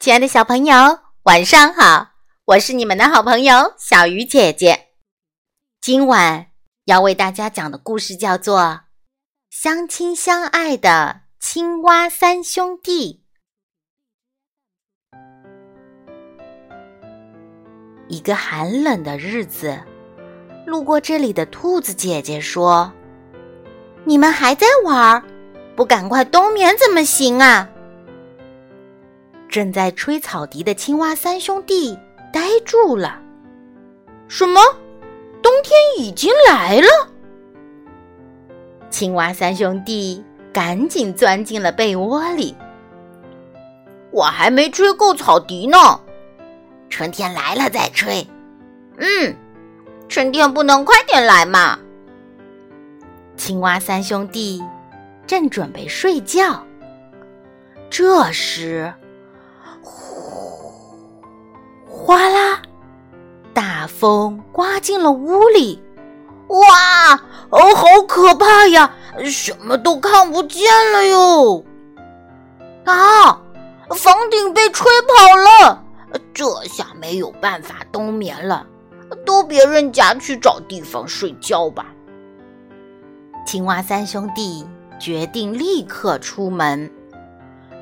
亲爱的小朋友，晚上好！我是你们的好朋友小鱼姐姐。今晚要为大家讲的故事叫做《相亲相爱的青蛙三兄弟》。一个寒冷的日子，路过这里的兔子姐姐说：“你们还在玩？不赶快冬眠怎么行啊？”正在吹草笛的青蛙三兄弟呆住了。什么？冬天已经来了？青蛙三兄弟赶紧钻进了被窝里。我还没吹够草笛呢，春天来了再吹。嗯，春天不能快点来吗？青蛙三兄弟正准备睡觉，这时。哗啦！大风刮进了屋里，哇！哦，好可怕呀！什么都看不见了哟！啊，房顶被吹跑了，这下没有办法冬眠了，都别人家去找地方睡觉吧。青蛙三兄弟决定立刻出门。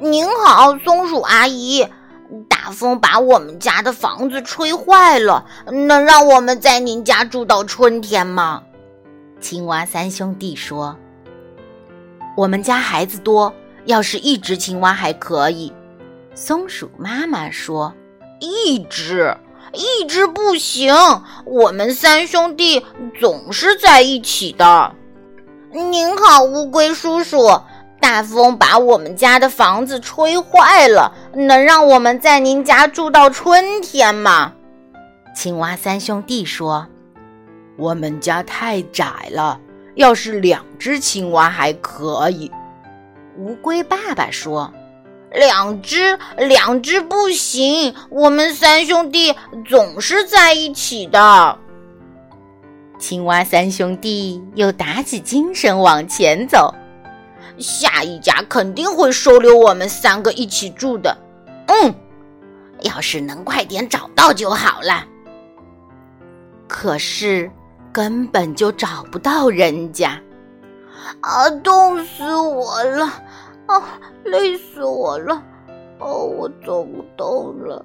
您好，松鼠阿姨。风把我们家的房子吹坏了，能让我们在您家住到春天吗？青蛙三兄弟说：“我们家孩子多，要是一只青蛙还可以。”松鼠妈妈说：“一只，一只不行，我们三兄弟总是在一起的。”您好，乌龟叔叔。大风把我们家的房子吹坏了，能让我们在您家住到春天吗？青蛙三兄弟说：“我们家太窄了，要是两只青蛙还可以。”乌龟爸爸说：“两只，两只不行，我们三兄弟总是在一起的。”青蛙三兄弟又打起精神往前走。下一家肯定会收留我们三个一起住的。嗯，要是能快点找到就好了。可是根本就找不到人家。啊，冻死我了！啊，累死我了！哦，我走不动了。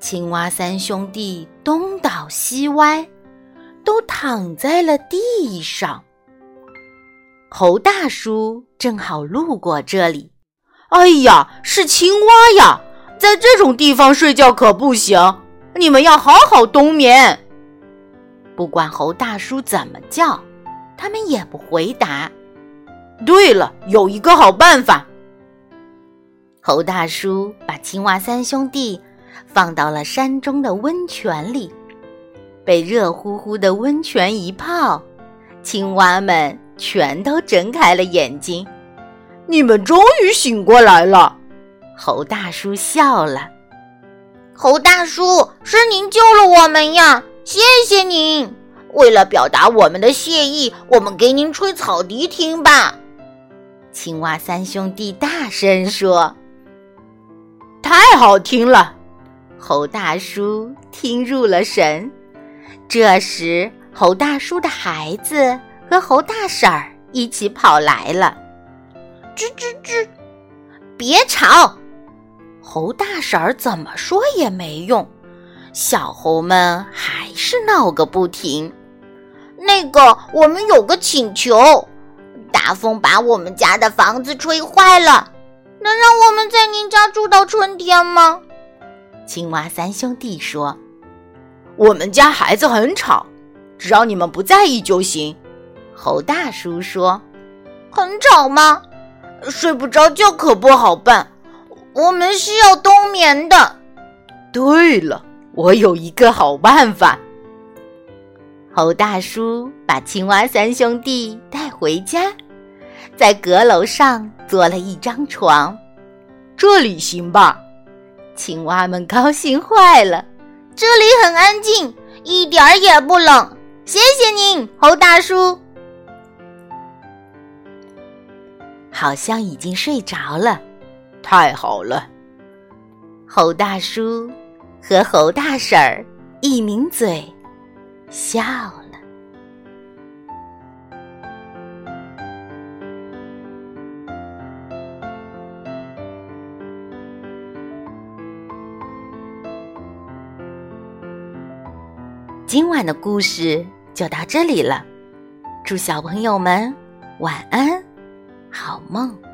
青蛙三兄弟东倒西歪，都躺在了地上。猴大叔正好路过这里，哎呀，是青蛙呀！在这种地方睡觉可不行，你们要好好冬眠。不管猴大叔怎么叫，他们也不回答。对了，有一个好办法。猴大叔把青蛙三兄弟放到了山中的温泉里，被热乎乎的温泉一泡，青蛙们。全都睁开了眼睛，你们终于醒过来了。猴大叔笑了。猴大叔，是您救了我们呀，谢谢您！为了表达我们的谢意，我们给您吹草笛听吧。青蛙三兄弟大声说：“太好听了！”猴大叔听入了神。这时，猴大叔的孩子。和猴大婶儿一起跑来了，吱吱吱！别吵！猴大婶儿怎么说也没用，小猴们还是闹个不停。那个，我们有个请求：大风把我们家的房子吹坏了，能让我们在您家住到春天吗？青蛙三兄弟说：“我们家孩子很吵，只要你们不在意就行。”猴大叔说：“很吵吗？睡不着觉可不好办。我们需要冬眠的。”对了，我有一个好办法。猴大叔把青蛙三兄弟带回家，在阁楼上做了一张床。这里行吧？青蛙们高兴坏了。这里很安静，一点儿也不冷。谢谢您，猴大叔。好像已经睡着了，太好了！猴大叔和猴大婶儿一抿嘴笑了。今晚的故事就到这里了，祝小朋友们晚安，好梦。